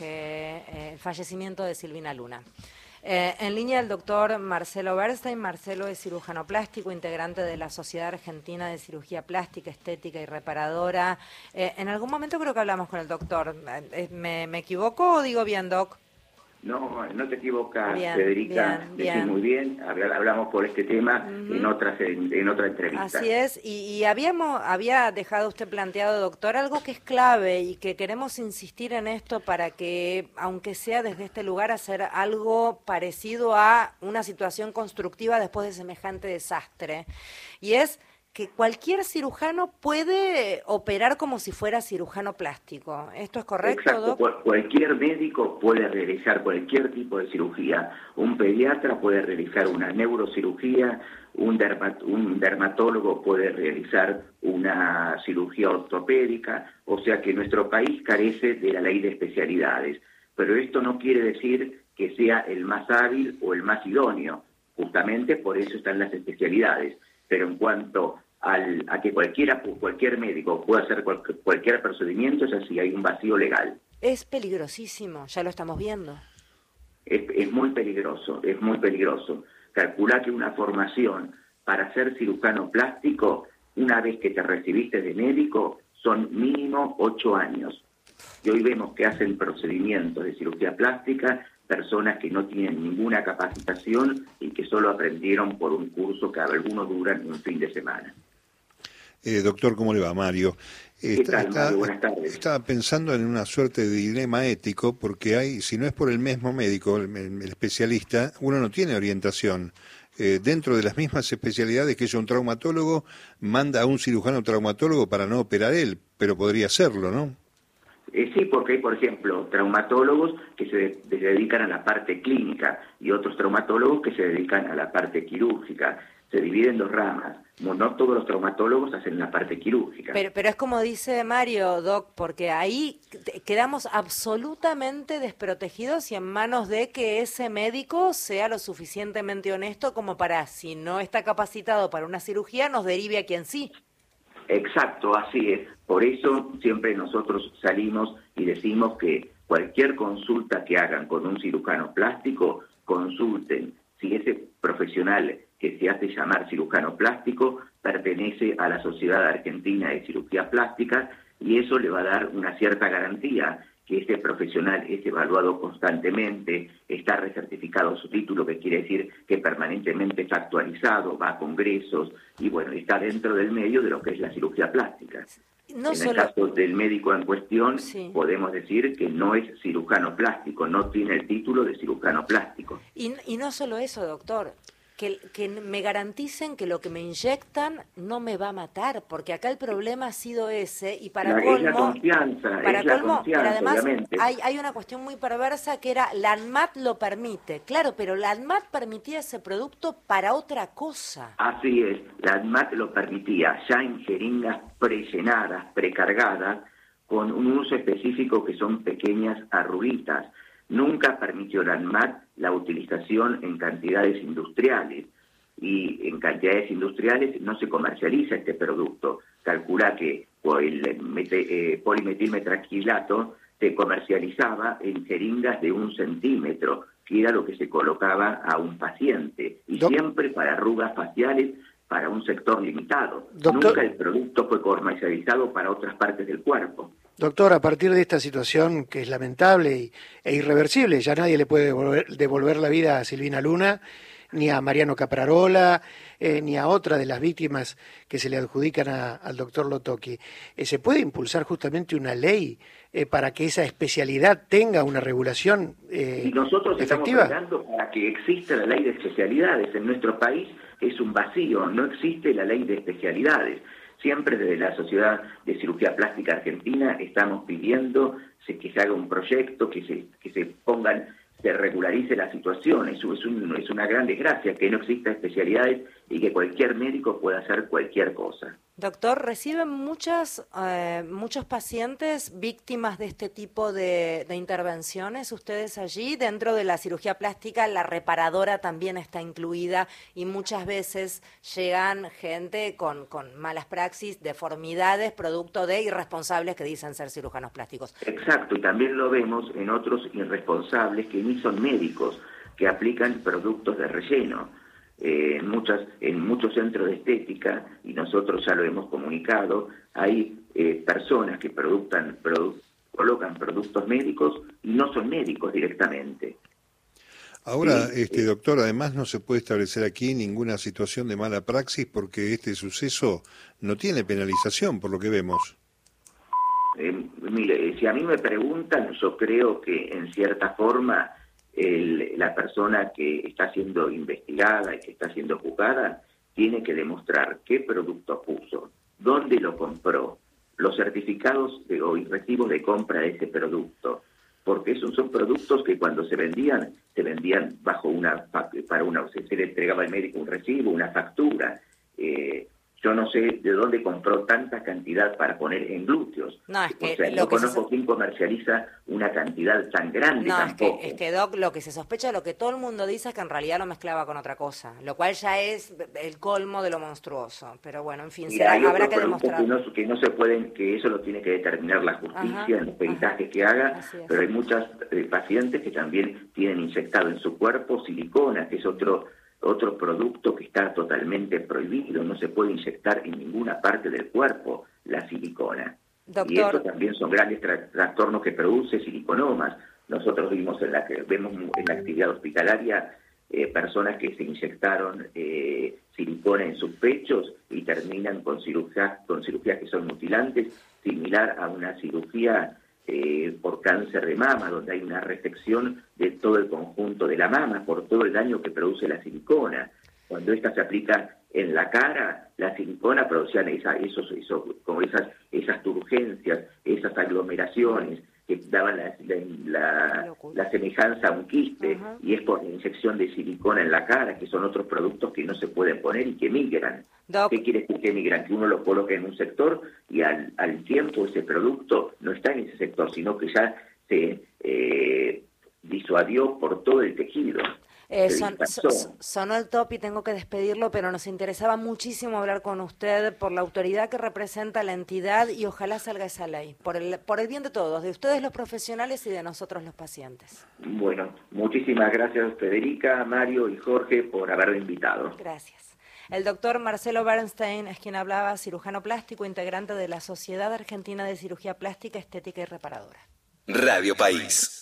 eh, el fallecimiento de Silvina Luna. Eh, en línea el doctor Marcelo Bernstein. Marcelo es cirujano plástico, integrante de la Sociedad Argentina de Cirugía Plástica, Estética y Reparadora. en algún momento creo que hablamos con el doctor. ¿Me, me equivoco o digo bien, doc? No, no te equivocas, Federica. Bien, muy bien. Hablamos por este tema en otras en, otra entrevista. Así es. Y, habíamos había dejado usted planteado, doctor, algo que es clave y que queremos insistir en esto para que, aunque sea desde este lugar, hacer algo parecido a una situación constructiva después de semejante desastre. Y es que cualquier cirujano puede operar como si fuera cirujano plástico. ¿Esto es correcto, Exacto. Cualquier médico puede realizar cualquier tipo de cirugía. Un pediatra puede realizar una neurocirugía, un, un dermatólogo puede realizar una cirugía ortopédica, o sea que nuestro país carece de la ley de especialidades. Pero esto no quiere decir que sea el más hábil o el más idóneo. Justamente por eso están las especialidades. Pero en cuanto al, a que cualquiera, cualquier médico pueda hacer cualquier procedimiento, es así, hay un vacío legal. Es peligrosísimo, ya lo estamos viendo. Es, es muy peligroso, es muy peligroso. Calcula que una formación para ser cirujano plástico, una vez que te recibiste de médico, son mínimo ocho años. Y hoy vemos que hacen procedimientos de cirugía plástica personas que no tienen ninguna capacitación y que solo aprendieron por un curso que algunos duran un fin de semana. Eh, doctor, ¿cómo le va, Mario? Estaba pensando en una suerte de dilema ético porque hay, si no es por el mismo médico, el, especialista, uno no tiene orientación. Eh, dentro de las mismas especialidades que es un traumatólogo, manda a un cirujano traumatólogo para no operar él, pero podría hacerlo, ¿no? Eh, sí, porque hay, por ejemplo, traumatólogos que se, dedican a la parte clínica y otros traumatólogos que se dedican a la parte quirúrgica. Se dividen en dos ramas. No todos los traumatólogos hacen la parte quirúrgica. Pero, pero es como dice Mario, Doc, porque ahí quedamos absolutamente desprotegidos y en manos de que ese médico sea lo suficientemente honesto como para, si no está capacitado para una cirugía, nos derive a quien sí. Exacto, así es. Por eso siempre nosotros salimos y decimos que cualquier consulta que hagan con un cirujano plástico, consulten si ese profesional que se hace llamar cirujano plástico pertenece a la Sociedad Argentina de Cirugía Plástica y eso le va a dar una cierta garantía que este profesional es evaluado constantemente, está recertificado su título, que quiere decir que permanentemente está actualizado, va a congresos y bueno, está dentro del medio de lo que es la cirugía plástica. en el caso del médico en cuestión, podemos decir que no es cirujano plástico, no tiene el título de cirujano plástico. Y, y no solo eso, doctor, que, me garanticen que lo que me inyectan no me va a matar, porque acá el problema ha sido ese y para colmo, la confianza, para colmo, pero además hay, hay una cuestión muy perversa que era la ANMAT lo permite, claro, pero la ANMAT permitía ese producto para otra cosa. Así es, la ANMAT lo permitía ya en jeringas prellenadas, precargadas, con un uso específico que son pequeñas arruguitas Nunca permitió la ANMAT la utilización en cantidades industriales y en cantidades industriales no se comercializa este producto. Calcula que el eh, polimetilmetraquilato se comercializaba en jeringas de un centímetro, que era lo que se colocaba a un paciente, y siempre para arrugas faciales para un sector limitado. Nunca el producto fue comercializado para otras partes del cuerpo. Doctor, a partir de esta situación que es lamentable e irreversible, ya nadie le puede devolver, la vida a Silvina Luna, ni a Mariano Caprarola, eh, ni a otra de las víctimas que se le adjudican al doctor Lotoki. Eh, ¿Se puede impulsar justamente una ley eh, para que esa especialidad tenga una regulación y nosotros efectiva? estamos para que exista la ley de especialidades. En nuestro país es un vacío, no existe la ley de especialidades. Siempre desde la Sociedad de Cirugía Plástica Argentina estamos pidiendo que se haga un proyecto, que se, que se pongan, se regularice la situación. Eso es, es una gran desgracia que no exista especialidades y que cualquier médico puede hacer cualquier cosa. Doctor, ¿reciben muchas, eh, muchos pacientes víctimas de este tipo de, intervenciones ustedes allí? Dentro de la cirugía plástica, la reparadora también está incluida y muchas veces llegan gente con, con malas praxis, deformidades, producto de irresponsables que dicen ser cirujanos plásticos. Exacto, y también lo vemos en otros irresponsables que ni son médicos, que aplican productos de relleno eh, en, muchas, en muchos centros de estética, y nosotros ya lo hemos comunicado, hay eh, personas que productan, colocan productos médicos y no son médicos directamente. Ahora, este doctor, además no se puede establecer aquí ninguna situación de mala praxis porque este suceso no tiene penalización, por lo que vemos. Eh, mire, si a mí me preguntan, yo creo que en cierta forma la persona que está siendo investigada y que está siendo juzgada tiene que demostrar qué producto puso, dónde lo compró, los certificados de, o recibos de compra de ese producto, porque esos son productos que cuando se vendían, se vendían bajo una, para una, se, le entregaba al médico un recibo, una factura, eh, yo no sé de dónde compró tanta cantidad para poner en glúteos. No, es que o sea, no conozco quién comercializa una cantidad tan grande. No, Es, que, es que, Doc, lo que se sospecha, lo que todo el mundo dice es que en realidad lo mezclaba con otra cosa, lo cual ya es el colmo de lo monstruoso. Pero bueno, en fin, habrá que demostrar. Que no, se pueden, que eso lo tiene que determinar la justicia en los peritajes que haga, pero hay muchas eh, pacientes que también tienen inyectado en su cuerpo silicona, que es otro otro producto que está totalmente prohibido, no se puede inyectar en ninguna parte del cuerpo la silicona. Y esto también son grandes trastornos que produce siliconomas. Nosotros vimos en la que vemos en la actividad hospitalaria eh, personas que se inyectaron eh, silicona en sus pechos y terminan con cirugías, con cirugías que son mutilantes, similar a una cirugía eh, por cáncer de mama, donde hay una resección de todo el conjunto de la mama por todo el daño que produce la silicona. Cuando esta se aplica en la cara, la silicona producía esa, esos, esos, como esas, esas turgencias, esas aglomeraciones, que daban la, la, semejanza a un quiste y es por la inyección de silicona en la cara, que son otros productos que no se pueden poner y que migran. ¿Qué quiere decir que migran? Que uno lo coloca en un sector y al, al tiempo ese producto no está en ese sector, sino que ya se eh, disuadió por todo el tejido. Eh, son, sonó el top y tengo que despedirlo, pero nos interesaba muchísimo hablar con usted por la autoridad que representa la entidad y ojalá salga esa ley, por el, por el bien de todos, de ustedes los profesionales y de nosotros los pacientes. Bueno, muchísimas gracias Federica, Mario y Jorge por haberme invitado. Gracias. El doctor Marcelo Bernstein es quien hablaba, cirujano plástico, integrante de la Sociedad Argentina de Cirugía Plástica, Estética y Reparadora. Radio País.